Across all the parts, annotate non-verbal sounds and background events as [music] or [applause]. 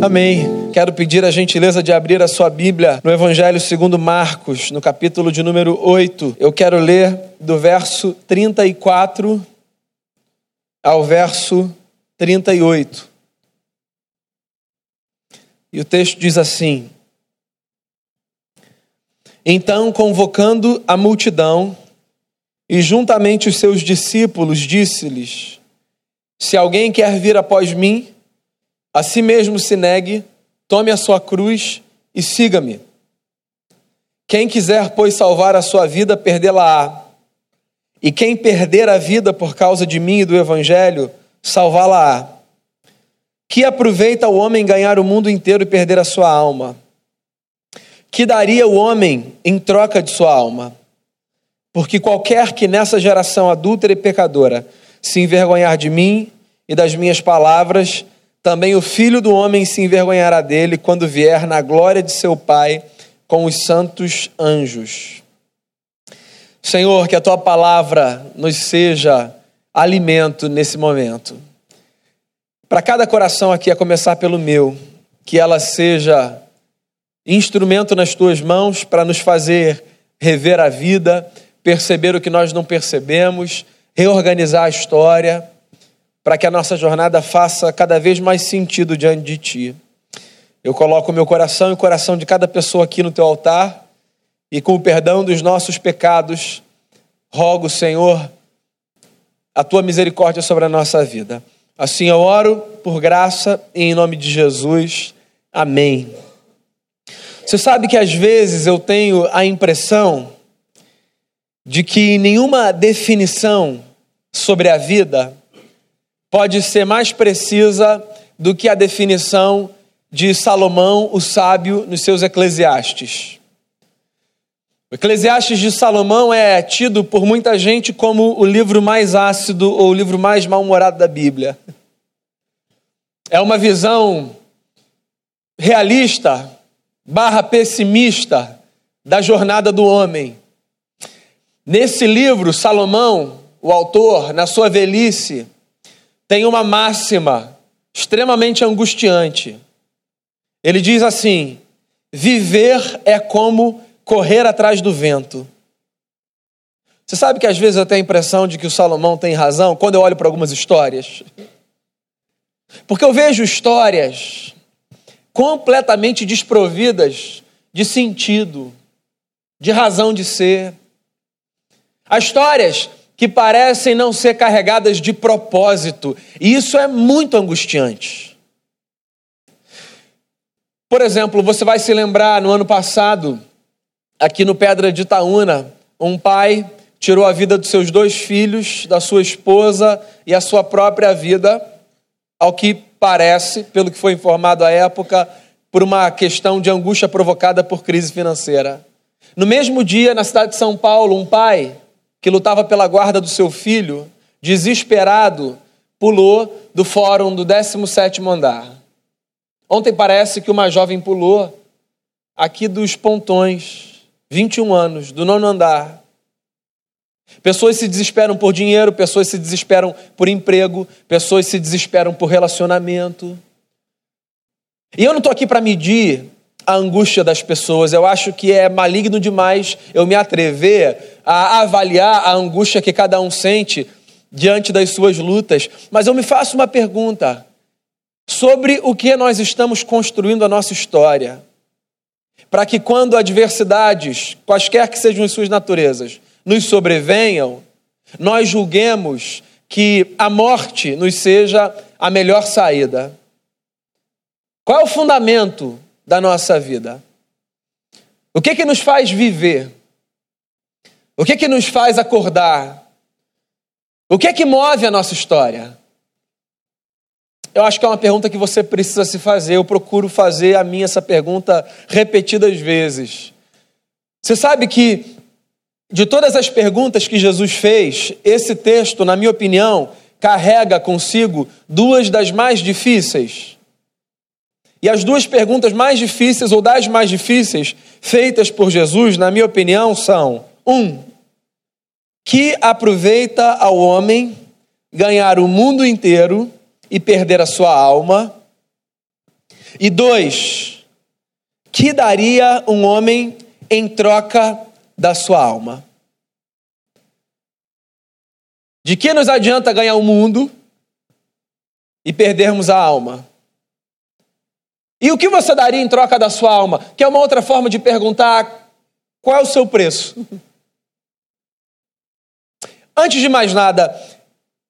Amém. Quero pedir a gentileza de abrir a sua Bíblia no Evangelho segundo Marcos, no capítulo de número 8. Eu quero ler do verso 34 ao verso 38. E o texto diz assim: Então, convocando a multidão e juntamente os seus discípulos, disse-lhes: Se alguém quer vir após mim, a si mesmo se negue, tome a sua cruz e siga-me. Quem quiser, pois, salvar a sua vida, perdê-la-á. E quem perder a vida por causa de mim e do Evangelho, salvá-la-á. Que aproveita o homem ganhar o mundo inteiro e perder a sua alma? Que daria o homem em troca de sua alma? Porque qualquer que nessa geração adúltera e pecadora se envergonhar de mim e das minhas palavras, também o filho do homem se envergonhará dele quando vier na glória de seu Pai com os santos anjos. Senhor, que a tua palavra nos seja alimento nesse momento. Para cada coração aqui, a começar pelo meu, que ela seja instrumento nas tuas mãos para nos fazer rever a vida, perceber o que nós não percebemos, reorganizar a história para que a nossa jornada faça cada vez mais sentido diante de Ti. Eu coloco o meu coração e o coração de cada pessoa aqui no Teu altar e, com o perdão dos nossos pecados, rogo, Senhor, a Tua misericórdia sobre a nossa vida. Assim eu oro por graça e em nome de Jesus. Amém. Você sabe que às vezes eu tenho a impressão de que nenhuma definição sobre a vida pode ser mais precisa do que a definição de Salomão, o sábio, nos seus Eclesiastes. O Eclesiastes de Salomão é tido por muita gente como o livro mais ácido ou o livro mais mal-humorado da Bíblia. É uma visão realista barra pessimista da jornada do homem. Nesse livro, Salomão, o autor, na sua velhice, tem uma máxima extremamente angustiante. Ele diz assim: viver é como correr atrás do vento. Você sabe que às vezes eu tenho a impressão de que o Salomão tem razão quando eu olho para algumas histórias. Porque eu vejo histórias completamente desprovidas de sentido, de razão de ser. Há histórias que parecem não ser carregadas de propósito, e isso é muito angustiante. Por exemplo, você vai se lembrar no ano passado, aqui no Pedra de Itaúna, um pai tirou a vida dos seus dois filhos, da sua esposa e a sua própria vida, ao que parece, pelo que foi informado à época, por uma questão de angústia provocada por crise financeira. No mesmo dia, na cidade de São Paulo, um pai que lutava pela guarda do seu filho, desesperado, pulou do fórum do 17º andar. Ontem parece que uma jovem pulou aqui dos pontões, 21 anos, do nono andar. Pessoas se desesperam por dinheiro, pessoas se desesperam por emprego, pessoas se desesperam por relacionamento. E eu não estou aqui para medir a angústia das pessoas. Eu acho que é maligno demais eu me atrever a avaliar a angústia que cada um sente diante das suas lutas. Mas eu me faço uma pergunta sobre o que nós estamos construindo a nossa história. Para que quando adversidades, quaisquer que sejam as suas naturezas, nos sobrevenham, nós julguemos que a morte nos seja a melhor saída. Qual é o fundamento da nossa vida? O que que nos faz viver? O que que nos faz acordar? O que é que move a nossa história? Eu acho que é uma pergunta que você precisa se fazer. Eu procuro fazer a mim essa pergunta repetidas vezes. Você sabe que de todas as perguntas que Jesus fez, esse texto, na minha opinião, carrega consigo duas das mais difíceis. E as duas perguntas mais difíceis, ou das mais difíceis, feitas por Jesus, na minha opinião, são: um, que aproveita ao homem ganhar o mundo inteiro e perder a sua alma? E dois, que daria um homem em troca da sua alma? De que nos adianta ganhar o mundo e perdermos a alma? E o que você daria em troca da sua alma? Que é uma outra forma de perguntar qual é o seu preço. [laughs] Antes de mais nada,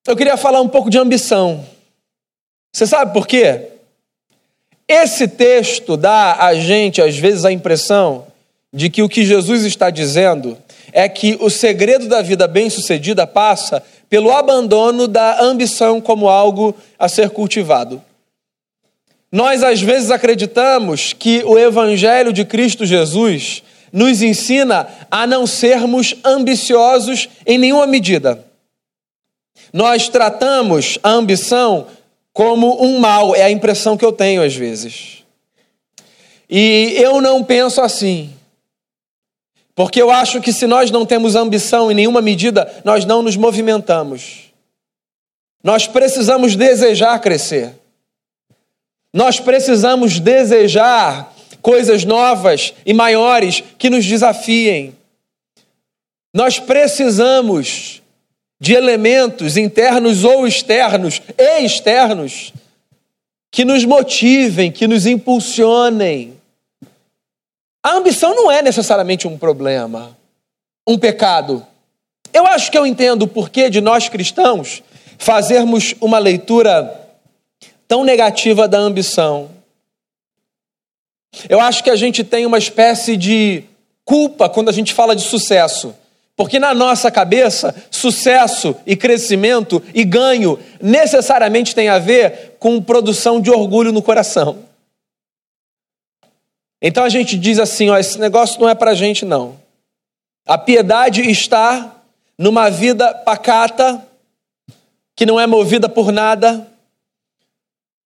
eu queria falar um pouco de ambição. Você sabe por quê? Esse texto dá a gente, às vezes, a impressão de que o que Jesus está dizendo é que o segredo da vida bem-sucedida passa pelo abandono da ambição como algo a ser cultivado. Nós, às vezes, acreditamos que o Evangelho de Cristo Jesus nos ensina a não sermos ambiciosos em nenhuma medida. Nós tratamos a ambição como um mal, é a impressão que eu tenho às vezes. E eu não penso assim. Porque eu acho que se nós não temos ambição em nenhuma medida, nós não nos movimentamos. Nós precisamos desejar crescer. Nós precisamos desejar coisas novas e maiores que nos desafiem. Nós precisamos de elementos internos ou externos e externos que nos motivem, que nos impulsionem. A ambição não é necessariamente um problema, um pecado. Eu acho que eu entendo o porquê de nós cristãos fazermos uma leitura tão negativa da ambição. Eu acho que a gente tem uma espécie de culpa quando a gente fala de sucesso. Porque na nossa cabeça, sucesso e crescimento e ganho necessariamente tem a ver com produção de orgulho no coração. Então a gente diz assim: ó, esse negócio não é para gente, não. A piedade está numa vida pacata, que não é movida por nada,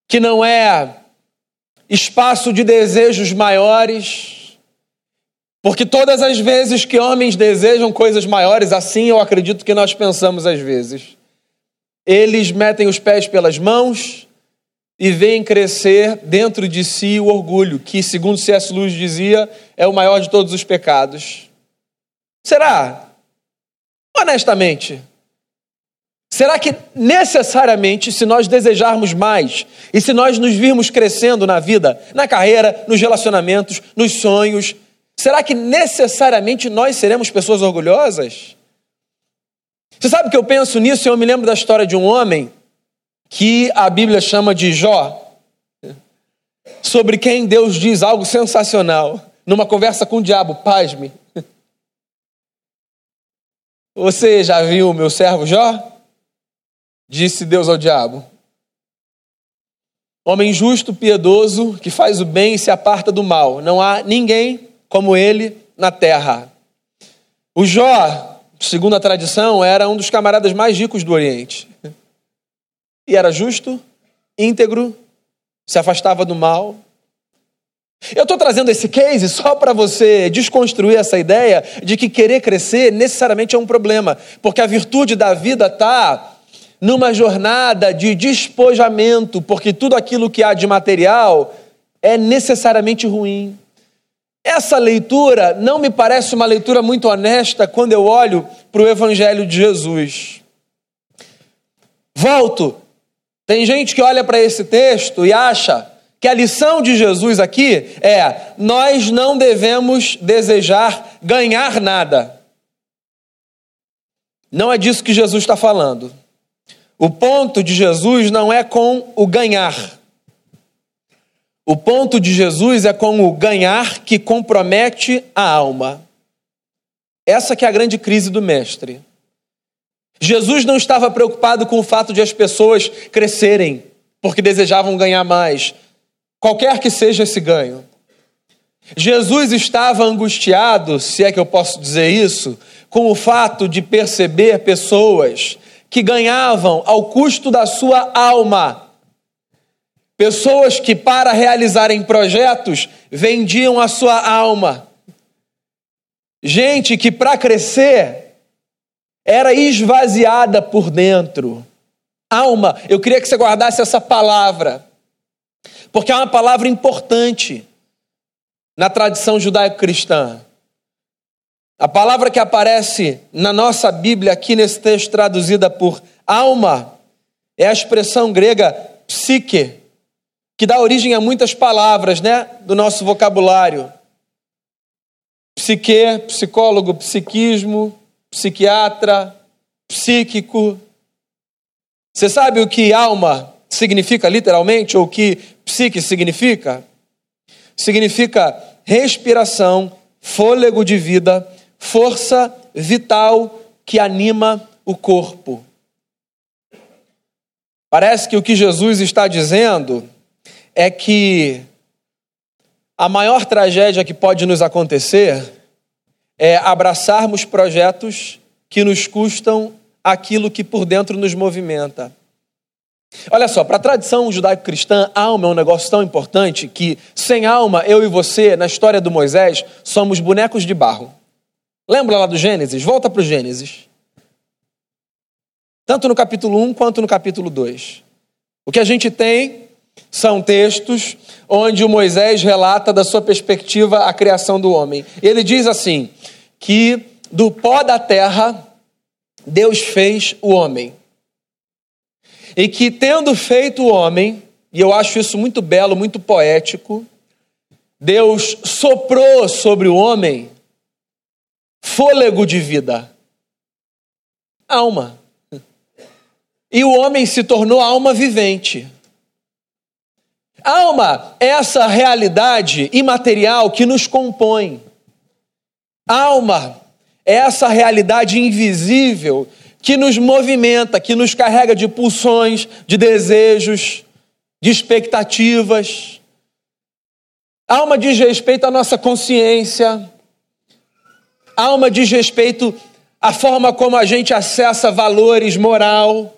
que não é espaço de desejos maiores. Porque todas as vezes que homens desejam coisas maiores, assim eu acredito que nós pensamos às vezes. Eles metem os pés pelas mãos e veem crescer dentro de si o orgulho, que, segundo C.S. Lewis dizia, é o maior de todos os pecados. Será? Honestamente, Será que necessariamente, se nós desejarmos mais e se nós nos virmos crescendo na vida, na carreira, nos relacionamentos, nos sonhos, será que necessariamente nós seremos pessoas orgulhosas? Você sabe que eu penso nisso e eu me lembro da história de um homem que a Bíblia chama de Jó, sobre quem Deus diz algo sensacional numa conversa com o diabo, pasme. Você já viu o meu servo Jó? Disse Deus ao diabo: Homem justo, piedoso, que faz o bem e se aparta do mal. Não há ninguém como ele na terra. O Jó, segundo a tradição, era um dos camaradas mais ricos do Oriente. E era justo, íntegro, se afastava do mal. Eu estou trazendo esse case só para você desconstruir essa ideia de que querer crescer necessariamente é um problema, porque a virtude da vida está numa jornada de despojamento, porque tudo aquilo que há de material é necessariamente ruim. Essa leitura não me parece uma leitura muito honesta quando eu olho para o Evangelho de Jesus. Volto. Tem gente que olha para esse texto e acha que a lição de Jesus aqui é: nós não devemos desejar ganhar nada. Não é disso que Jesus está falando. O ponto de Jesus não é com o ganhar. O ponto de Jesus é com o ganhar que compromete a alma. Essa que é a grande crise do mestre. Jesus não estava preocupado com o fato de as pessoas crescerem porque desejavam ganhar mais, qualquer que seja esse ganho. Jesus estava angustiado, se é que eu posso dizer isso, com o fato de perceber pessoas que ganhavam ao custo da sua alma. Pessoas que, para realizarem projetos, vendiam a sua alma. Gente que, para crescer, era esvaziada por dentro. Alma, eu queria que você guardasse essa palavra. porque é uma palavra importante na tradição judaico-cristã. A palavra que aparece na nossa Bíblia, aqui nesse texto, traduzida por alma, é a expressão grega psique, que dá origem a muitas palavras, né, do nosso vocabulário. Psique, psicólogo, psiquismo, psiquiatra, psíquico. Você sabe o que alma significa literalmente, ou o que psique significa? Significa respiração, fôlego de vida, força vital que anima o corpo. Parece que o que Jesus está dizendo é que a maior tragédia que pode nos acontecer é abraçarmos projetos que nos custam aquilo que por dentro nos movimenta. Olha só, para a tradição judaico-cristã, alma é um negócio tão importante que, sem alma, eu e você, na história do Moisés, somos bonecos de barro. Lembra lá do Gênesis? Volta para o Gênesis. Tanto no capítulo 1 quanto no capítulo 2. O que a gente tem são textos onde o Moisés relata da sua perspectiva a criação do homem. Ele diz assim: que do pó da terra Deus fez o homem. E que tendo feito o homem, e eu acho isso muito belo, muito poético, Deus soprou sobre o homem fôlego de vida, alma. E o homem se tornou alma vivente. Alma é essa realidade imaterial que nos compõe. Alma é essa realidade invisível que nos movimenta, que nos carrega de pulsões, de desejos, de expectativas. Alma diz respeito à nossa consciência. Alma diz respeito à forma como a gente acessa valores, moral.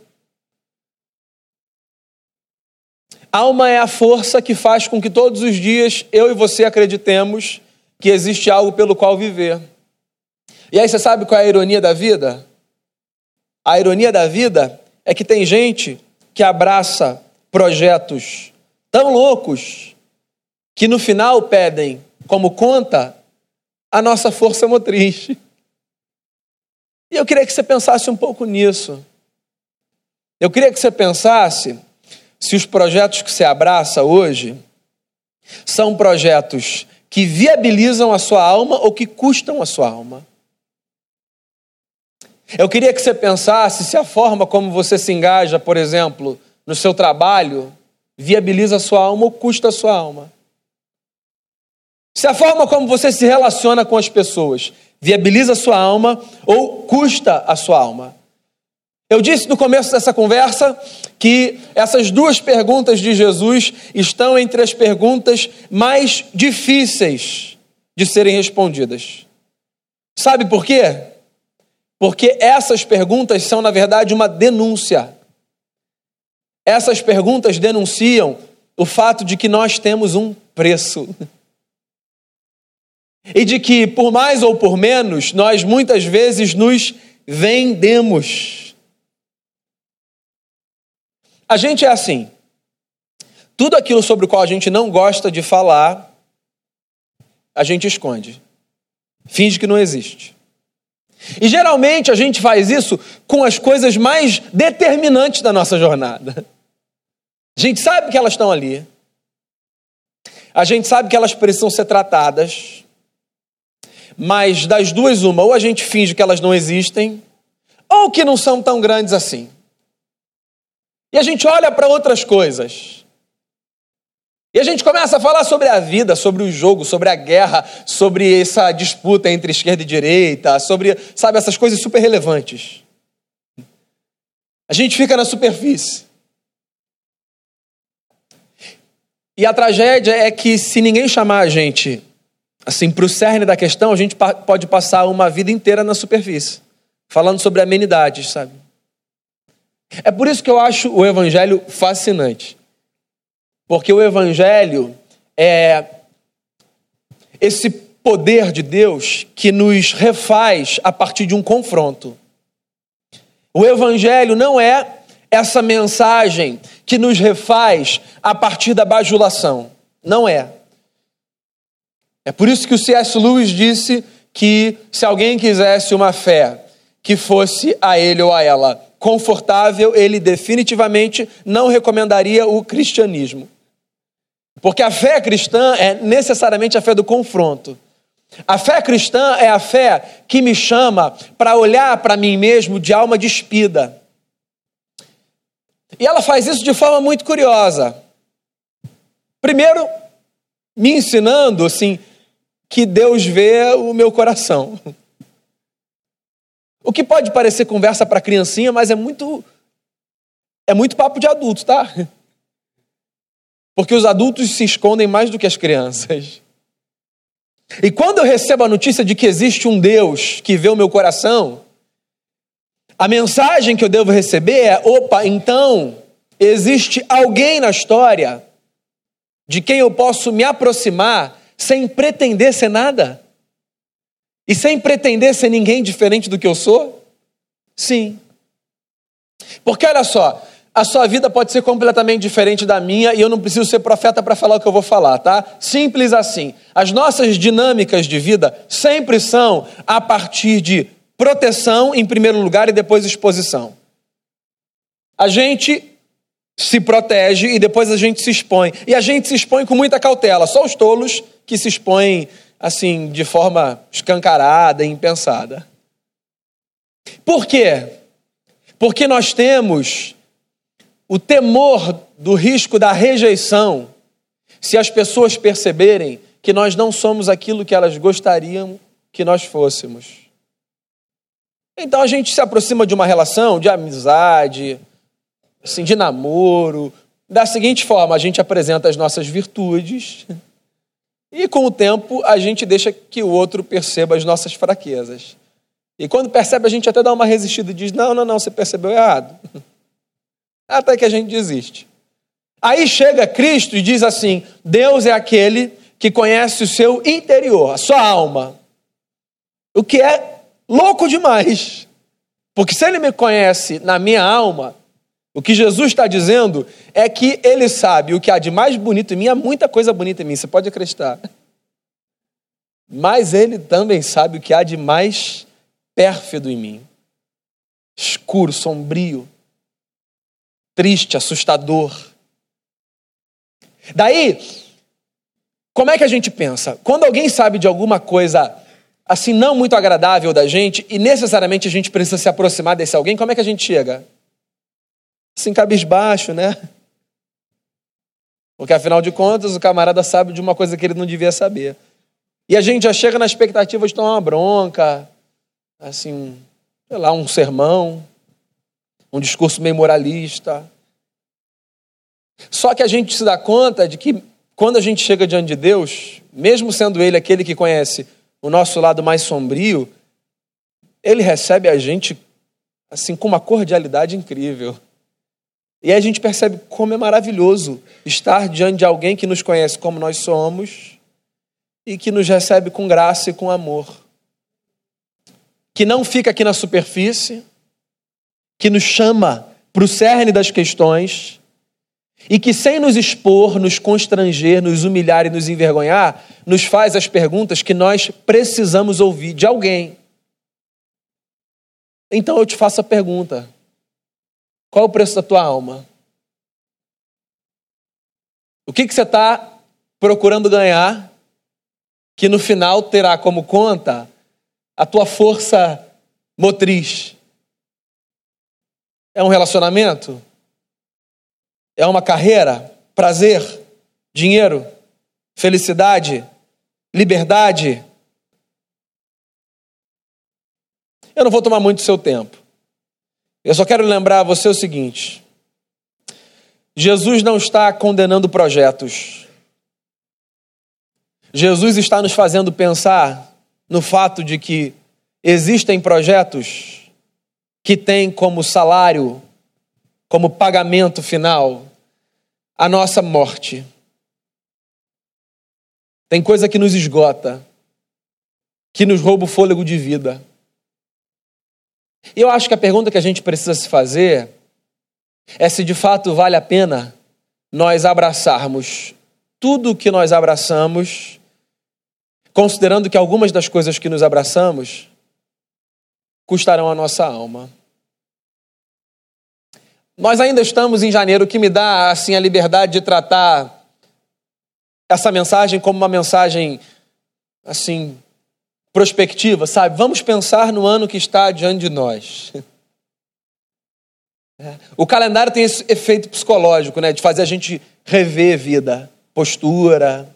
Alma é a força que faz com que todos os dias eu e você acreditemos que existe algo pelo qual viver. E aí você sabe qual é a ironia da vida? A ironia da vida é que tem gente que abraça projetos tão loucos que no final pedem como conta a nossa força motriz. E eu queria que você pensasse um pouco nisso. Eu queria que você pensasse se os projetos que você abraça hoje são projetos que viabilizam a sua alma ou que custam a sua alma. Eu queria que você pensasse se a forma como você se engaja, por exemplo, no seu trabalho, viabiliza a sua alma ou custa a sua alma. Se a forma como você se relaciona com as pessoas viabiliza a sua alma ou custa a sua alma. Eu disse no começo dessa conversa que essas duas perguntas de Jesus estão entre as perguntas mais difíceis de serem respondidas. Sabe por quê? Porque essas perguntas são, na verdade, uma denúncia. Essas perguntas denunciam o fato de que nós temos um preço. [laughs] E de que, por mais ou por menos, nós muitas vezes nos vendemos. A gente é assim. Tudo aquilo sobre o qual a gente não gosta de falar, a gente esconde. Finge que não existe. E geralmente a gente faz isso com as coisas mais determinantes da nossa jornada. A gente sabe que elas estão ali. A gente sabe que elas precisam ser tratadas. Mas das duas, uma, ou a gente finge que elas não existem, ou que não são tão grandes assim. E a gente olha para outras coisas. E a gente começa a falar sobre a vida, sobre o jogo, sobre a guerra, sobre essa disputa entre esquerda e direita, sobre, sabe, essas coisas super relevantes. A gente fica na superfície. E a tragédia é que se ninguém chamar a gente assim para o cerne da questão, a gente pode passar uma vida inteira na superfície, falando sobre amenidades, sabe? É por isso que eu acho o Evangelho fascinante. Porque o Evangelho é esse poder de Deus que nos refaz a partir de um confronto. O Evangelho não é essa mensagem que nos refaz a partir da bajulação. Não é. É por isso que o C.S. Lewis disse que se alguém quisesse uma fé que fosse a ele ou a ela confortável, ele definitivamente não recomendaria o cristianismo. Porque a fé cristã é necessariamente a fé do confronto. A fé cristã é a fé que me chama para olhar para mim mesmo de alma despida. E ela faz isso de forma muito curiosa. Primeiro, me ensinando assim que Deus vê o meu coração. O que pode parecer conversa para criancinha, mas é muito é muito papo de adulto, tá? Porque os adultos se escondem mais do que as crianças. E quando eu recebo a notícia de que existe um Deus que vê o meu coração, a mensagem que eu devo receber é: opa, então existe alguém na história de quem eu posso me aproximar sem pretender ser nada? E sem pretender ser ninguém diferente do que eu sou? Sim. Porque olha só, a sua vida pode ser completamente diferente da minha e eu não preciso ser profeta para falar o que eu vou falar, tá? Simples assim. As nossas dinâmicas de vida sempre são a partir de proteção em primeiro lugar e depois exposição. A gente se protege e depois a gente se expõe. E a gente se expõe com muita cautela. Só os tolos que se expõem assim de forma escancarada e impensada. Por quê? Porque nós temos o temor do risco da rejeição se as pessoas perceberem que nós não somos aquilo que elas gostariam que nós fôssemos. Então a gente se aproxima de uma relação de amizade, assim, de namoro, da seguinte forma: a gente apresenta as nossas virtudes e, com o tempo, a gente deixa que o outro perceba as nossas fraquezas. E quando percebe, a gente até dá uma resistida e diz: Não, não, não, você percebeu errado. [laughs] Até que a gente desiste. Aí chega Cristo e diz assim: Deus é aquele que conhece o seu interior, a sua alma. O que é louco demais. Porque se ele me conhece na minha alma, o que Jesus está dizendo é que ele sabe o que há de mais bonito em mim, há muita coisa bonita em mim, você pode acreditar. Mas ele também sabe o que há de mais pérfido em mim, escuro, sombrio triste, assustador. Daí, como é que a gente pensa? Quando alguém sabe de alguma coisa assim não muito agradável da gente e necessariamente a gente precisa se aproximar desse alguém, como é que a gente chega? Assim, cabisbaixo, né? Porque afinal de contas o camarada sabe de uma coisa que ele não devia saber. E a gente já chega na expectativa de tomar uma bronca, assim, sei lá, um sermão um discurso meio moralista. Só que a gente se dá conta de que quando a gente chega diante de Deus, mesmo sendo Ele aquele que conhece o nosso lado mais sombrio, Ele recebe a gente assim com uma cordialidade incrível. E aí a gente percebe como é maravilhoso estar diante de alguém que nos conhece como nós somos e que nos recebe com graça e com amor. Que não fica aqui na superfície, que nos chama para o cerne das questões e que, sem nos expor, nos constranger, nos humilhar e nos envergonhar, nos faz as perguntas que nós precisamos ouvir de alguém. Então eu te faço a pergunta: qual o preço da tua alma? O que, que você está procurando ganhar que no final terá como conta a tua força motriz? É um relacionamento? É uma carreira? Prazer? Dinheiro? Felicidade? Liberdade? Eu não vou tomar muito seu tempo. Eu só quero lembrar a você o seguinte: Jesus não está condenando projetos. Jesus está nos fazendo pensar no fato de que existem projetos que tem como salário, como pagamento final, a nossa morte. Tem coisa que nos esgota, que nos rouba o fôlego de vida. E eu acho que a pergunta que a gente precisa se fazer é se de fato vale a pena nós abraçarmos tudo o que nós abraçamos, considerando que algumas das coisas que nos abraçamos custarão a nossa alma. Nós ainda estamos em janeiro, o que me dá assim a liberdade de tratar essa mensagem como uma mensagem assim prospectiva, sabe? Vamos pensar no ano que está diante de nós. É. O calendário tem esse efeito psicológico, né, de fazer a gente rever vida, postura.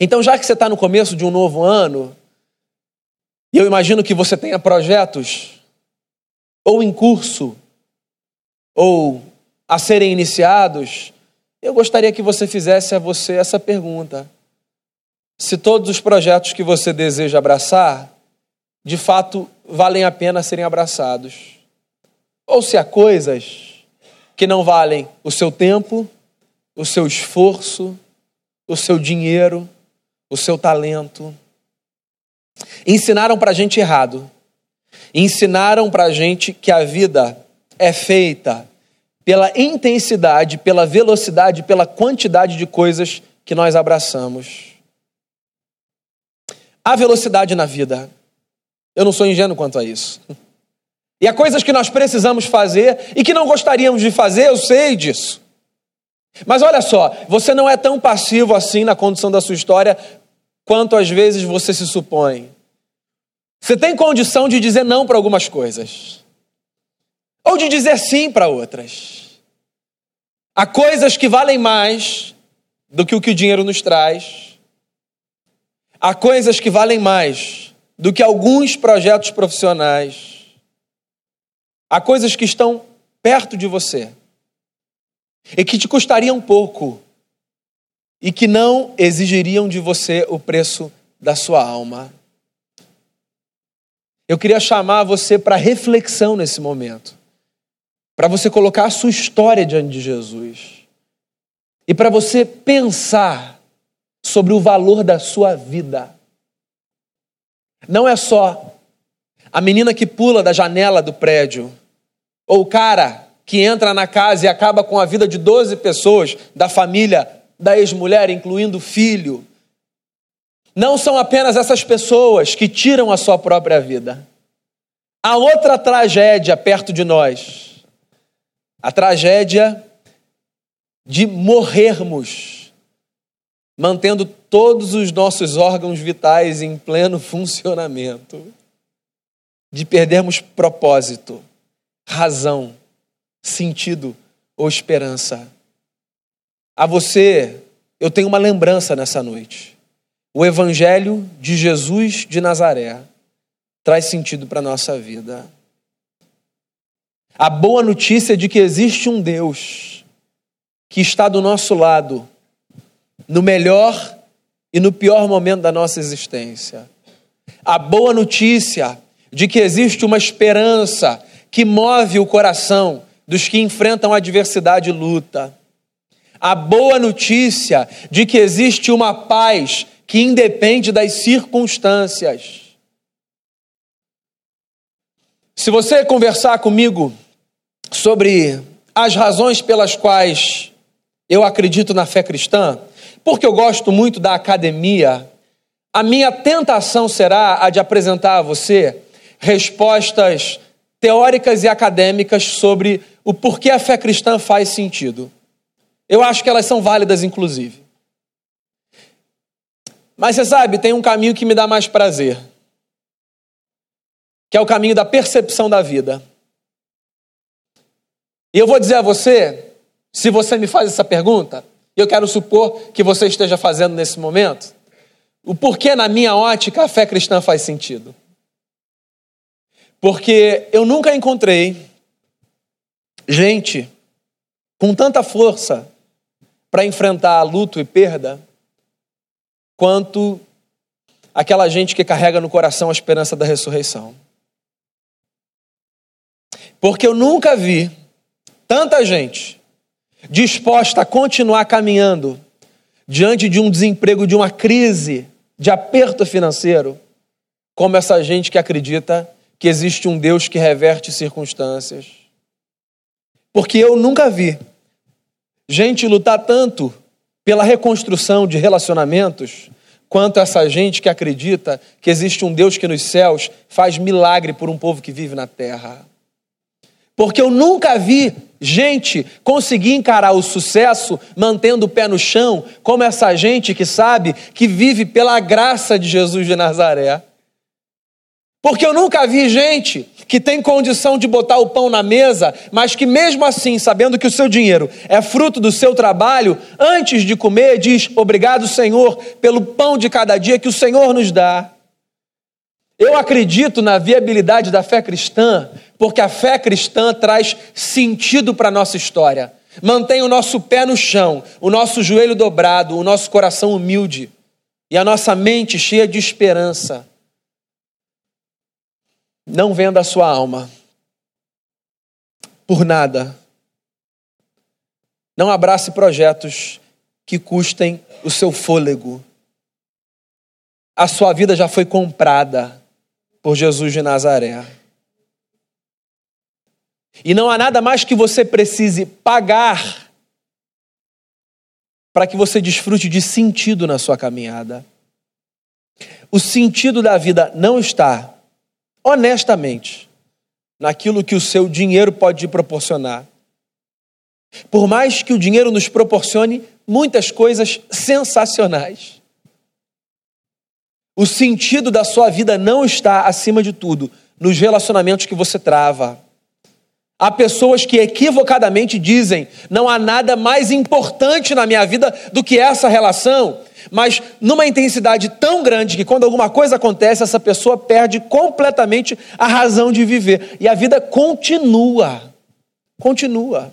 Então, já que você está no começo de um novo ano, e eu imagino que você tenha projetos ou em curso ou a serem iniciados, eu gostaria que você fizesse a você essa pergunta: se todos os projetos que você deseja abraçar, de fato valem a pena serem abraçados, ou se há coisas que não valem o seu tempo, o seu esforço, o seu dinheiro, o seu talento. Ensinaram para a gente errado. Ensinaram para a gente que a vida é feita pela intensidade, pela velocidade, pela quantidade de coisas que nós abraçamos. Há velocidade na vida. Eu não sou ingênuo quanto a isso. E há coisas que nós precisamos fazer e que não gostaríamos de fazer, eu sei disso. Mas olha só, você não é tão passivo assim na condução da sua história quanto às vezes você se supõe. Você tem condição de dizer não para algumas coisas ou de dizer sim para outras. Há coisas que valem mais do que o que o dinheiro nos traz. Há coisas que valem mais do que alguns projetos profissionais. Há coisas que estão perto de você e que te custariam pouco e que não exigiriam de você o preço da sua alma. Eu queria chamar você para reflexão nesse momento para você colocar a sua história diante de Jesus e para você pensar sobre o valor da sua vida. Não é só a menina que pula da janela do prédio, ou o cara que entra na casa e acaba com a vida de 12 pessoas da família da ex-mulher, incluindo o filho. Não são apenas essas pessoas que tiram a sua própria vida. Há outra tragédia perto de nós a tragédia de morrermos, mantendo todos os nossos órgãos vitais em pleno funcionamento, de perdermos propósito, razão, sentido ou esperança. A você, eu tenho uma lembrança nessa noite. O Evangelho de Jesus de Nazaré traz sentido para a nossa vida a boa notícia de que existe um Deus que está do nosso lado, no melhor e no pior momento da nossa existência. A boa notícia de que existe uma esperança que move o coração dos que enfrentam adversidade e luta. A boa notícia de que existe uma paz que independe das circunstâncias. Se você conversar comigo sobre as razões pelas quais eu acredito na fé cristã, porque eu gosto muito da academia, a minha tentação será a de apresentar a você respostas teóricas e acadêmicas sobre o porquê a fé cristã faz sentido. Eu acho que elas são válidas, inclusive. Mas você sabe, tem um caminho que me dá mais prazer, que é o caminho da percepção da vida. E eu vou dizer a você, se você me faz essa pergunta, eu quero supor que você esteja fazendo nesse momento, o porquê, na minha ótica, a fé cristã faz sentido. Porque eu nunca encontrei gente com tanta força para enfrentar luto e perda quanto aquela gente que carrega no coração a esperança da ressurreição. Porque eu nunca vi tanta gente disposta a continuar caminhando diante de um desemprego, de uma crise, de aperto financeiro, como essa gente que acredita que existe um Deus que reverte circunstâncias. Porque eu nunca vi gente lutar tanto pela reconstrução de relacionamentos quanto essa gente que acredita que existe um Deus que nos céus faz milagre por um povo que vive na terra. Porque eu nunca vi gente conseguir encarar o sucesso mantendo o pé no chão, como essa gente que sabe que vive pela graça de Jesus de Nazaré. Porque eu nunca vi gente que tem condição de botar o pão na mesa, mas que mesmo assim, sabendo que o seu dinheiro é fruto do seu trabalho, antes de comer, diz: Obrigado, Senhor, pelo pão de cada dia que o Senhor nos dá. Eu acredito na viabilidade da fé cristã, porque a fé cristã traz sentido para a nossa história. Mantém o nosso pé no chão, o nosso joelho dobrado, o nosso coração humilde e a nossa mente cheia de esperança não venda a sua alma por nada. Não abrace projetos que custem o seu fôlego. A sua vida já foi comprada por Jesus de Nazaré. E não há nada mais que você precise pagar para que você desfrute de sentido na sua caminhada. O sentido da vida não está honestamente naquilo que o seu dinheiro pode te proporcionar. Por mais que o dinheiro nos proporcione muitas coisas sensacionais, o sentido da sua vida não está, acima de tudo, nos relacionamentos que você trava. Há pessoas que equivocadamente dizem: não há nada mais importante na minha vida do que essa relação mas numa intensidade tão grande que quando alguma coisa acontece, essa pessoa perde completamente a razão de viver. E a vida continua. Continua.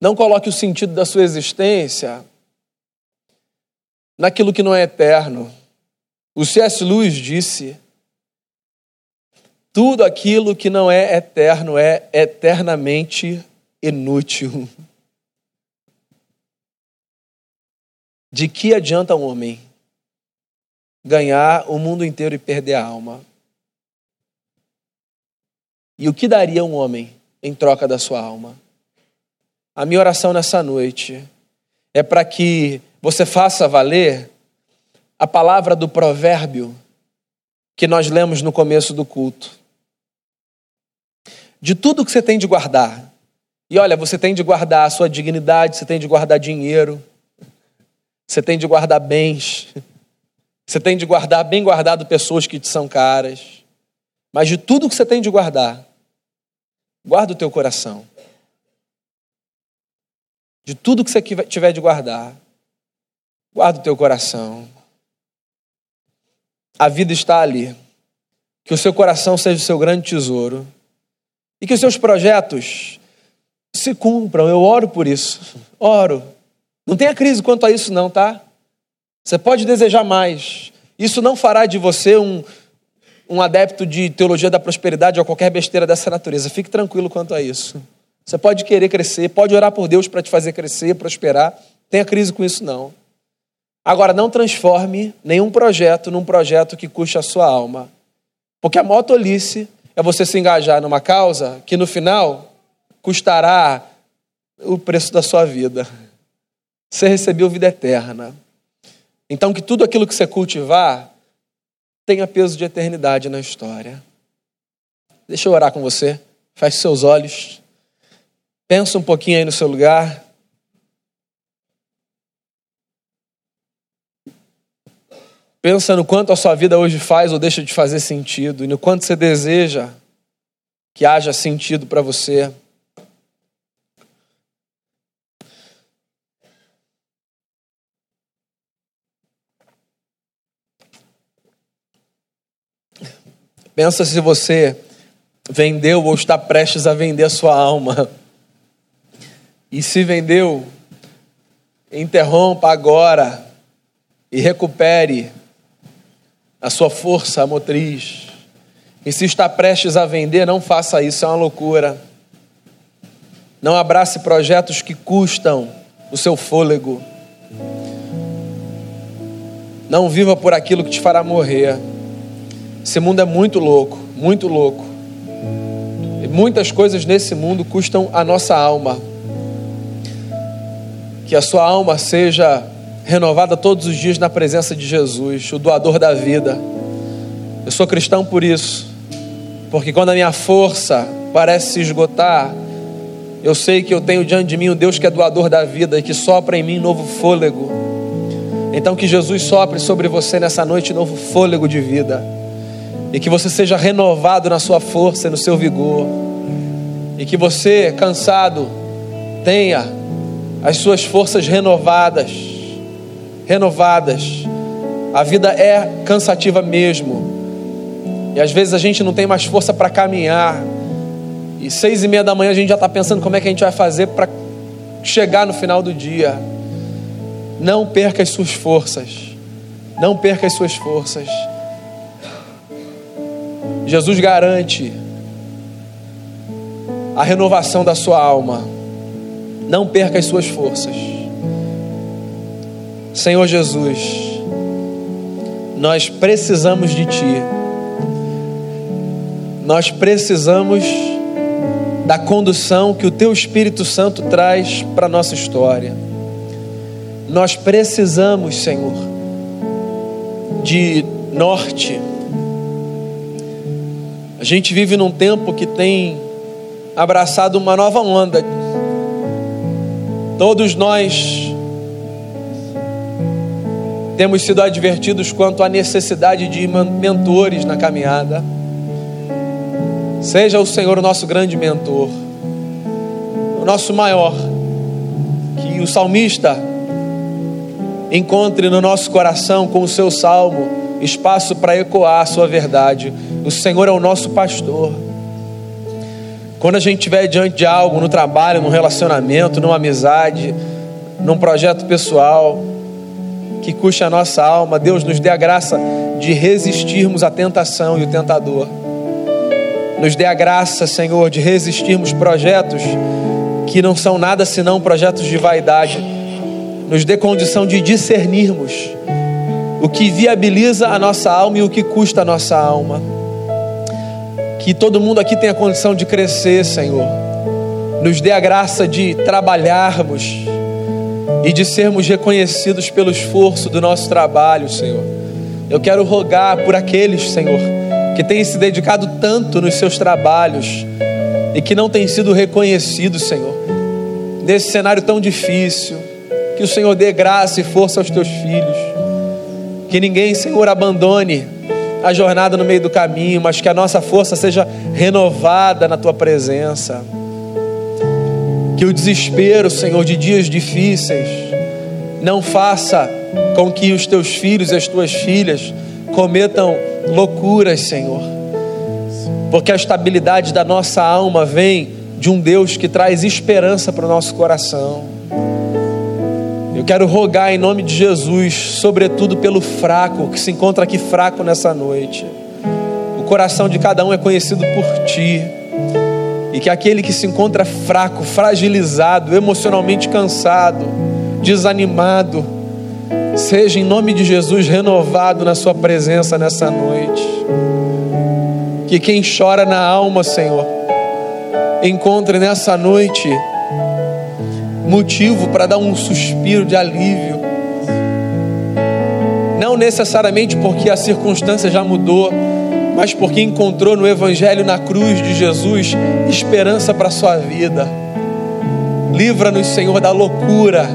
Não coloque o sentido da sua existência naquilo que não é eterno. O C.S. Lewis disse: tudo aquilo que não é eterno é eternamente inútil. [laughs] De que adianta um homem ganhar o mundo inteiro e perder a alma? E o que daria um homem em troca da sua alma? A minha oração nessa noite é para que você faça valer a palavra do provérbio que nós lemos no começo do culto. De tudo que você tem de guardar. E olha, você tem de guardar a sua dignidade, você tem de guardar dinheiro, você tem de guardar bens. Você tem de guardar bem guardado pessoas que te são caras. Mas de tudo que você tem de guardar, guarda o teu coração. De tudo que você tiver de guardar, guarda o teu coração. A vida está ali. Que o seu coração seja o seu grande tesouro. E que os seus projetos se cumpram. Eu oro por isso. Oro. Não tenha crise quanto a isso, não, tá? Você pode desejar mais. Isso não fará de você um, um adepto de teologia da prosperidade ou qualquer besteira dessa natureza. Fique tranquilo quanto a isso. Você pode querer crescer, pode orar por Deus para te fazer crescer, prosperar. Tenha crise com isso, não. Agora, não transforme nenhum projeto num projeto que custe a sua alma. Porque a maior tolice é você se engajar numa causa que no final custará o preço da sua vida você recebeu vida eterna. Então, que tudo aquilo que você cultivar tenha peso de eternidade na história. Deixa eu orar com você. Feche seus olhos. Pensa um pouquinho aí no seu lugar. Pensa no quanto a sua vida hoje faz ou deixa de fazer sentido e no quanto você deseja que haja sentido para você. Pensa se você vendeu ou está prestes a vender a sua alma. E se vendeu, interrompa agora e recupere a sua força motriz. E se está prestes a vender, não faça isso, é uma loucura. Não abrace projetos que custam o seu fôlego. Não viva por aquilo que te fará morrer. Esse mundo é muito louco, muito louco. muitas coisas nesse mundo custam a nossa alma. Que a sua alma seja renovada todos os dias na presença de Jesus, o doador da vida. Eu sou cristão por isso, porque quando a minha força parece se esgotar, eu sei que eu tenho diante de mim o Deus que é doador da vida e que sopra em mim novo fôlego. Então que Jesus sopre sobre você nessa noite novo fôlego de vida. E que você seja renovado na sua força e no seu vigor. E que você, cansado, tenha as suas forças renovadas. Renovadas. A vida é cansativa mesmo. E às vezes a gente não tem mais força para caminhar. E seis e meia da manhã a gente já está pensando como é que a gente vai fazer para chegar no final do dia. Não perca as suas forças. Não perca as suas forças. Jesus garante a renovação da sua alma. Não perca as suas forças. Senhor Jesus, nós precisamos de Ti. Nós precisamos da condução que o Teu Espírito Santo traz para a nossa história. Nós precisamos, Senhor, de norte. A gente vive num tempo que tem abraçado uma nova onda. Todos nós temos sido advertidos quanto à necessidade de mentores na caminhada. Seja o Senhor o nosso grande mentor, o nosso maior, que o salmista encontre no nosso coração com o seu salmo espaço para ecoar a sua verdade. O Senhor é o nosso pastor. Quando a gente estiver diante de algo no trabalho, no relacionamento, numa amizade, num projeto pessoal que custe a nossa alma, Deus nos dê a graça de resistirmos à tentação e o tentador nos dê a graça, Senhor, de resistirmos projetos que não são nada senão projetos de vaidade. Nos dê condição de discernirmos o que viabiliza a nossa alma e o que custa a nossa alma. Que todo mundo aqui tenha condição de crescer, Senhor. Nos dê a graça de trabalharmos e de sermos reconhecidos pelo esforço do nosso trabalho, Senhor. Eu quero rogar por aqueles, Senhor, que tem se dedicado tanto nos seus trabalhos e que não tem sido reconhecido, Senhor, nesse cenário tão difícil. Que o Senhor dê graça e força aos teus filhos. Que ninguém, Senhor, abandone a jornada no meio do caminho, mas que a nossa força seja renovada na tua presença. Que o desespero, Senhor, de dias difíceis não faça com que os teus filhos e as tuas filhas cometam loucuras, Senhor. Porque a estabilidade da nossa alma vem de um Deus que traz esperança para o nosso coração. Eu quero rogar em nome de Jesus, sobretudo pelo fraco que se encontra aqui fraco nessa noite. O coração de cada um é conhecido por ti. E que aquele que se encontra fraco, fragilizado, emocionalmente cansado, desanimado, seja em nome de Jesus renovado na Sua presença nessa noite. Que quem chora na alma, Senhor, encontre nessa noite motivo para dar um suspiro de alívio. Não necessariamente porque a circunstância já mudou, mas porque encontrou no Evangelho na cruz de Jesus esperança para a sua vida. Livra-nos, Senhor, da loucura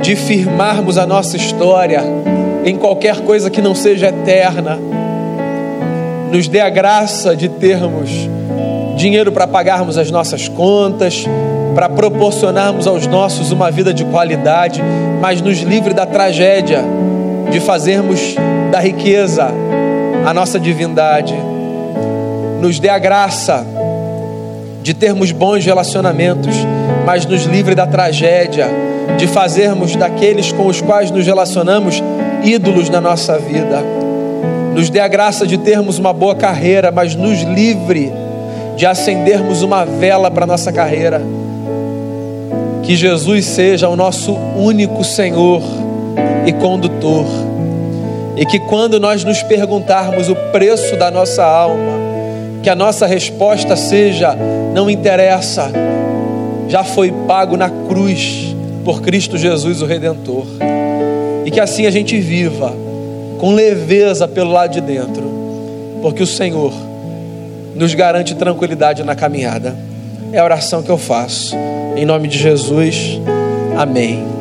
de firmarmos a nossa história em qualquer coisa que não seja eterna. Nos dê a graça de termos dinheiro para pagarmos as nossas contas, para proporcionarmos aos nossos uma vida de qualidade, mas nos livre da tragédia de fazermos da riqueza a nossa divindade. Nos dê a graça de termos bons relacionamentos, mas nos livre da tragédia de fazermos daqueles com os quais nos relacionamos ídolos na nossa vida. Nos dê a graça de termos uma boa carreira, mas nos livre de acendermos uma vela para nossa carreira. Que Jesus seja o nosso único Senhor e condutor. E que quando nós nos perguntarmos o preço da nossa alma, Que a nossa resposta seja: não interessa, já foi pago na cruz por Cristo Jesus, o Redentor. E que assim a gente viva com leveza pelo lado de dentro, porque o Senhor nos garante tranquilidade na caminhada. É a oração que eu faço. Em nome de Jesus, amém.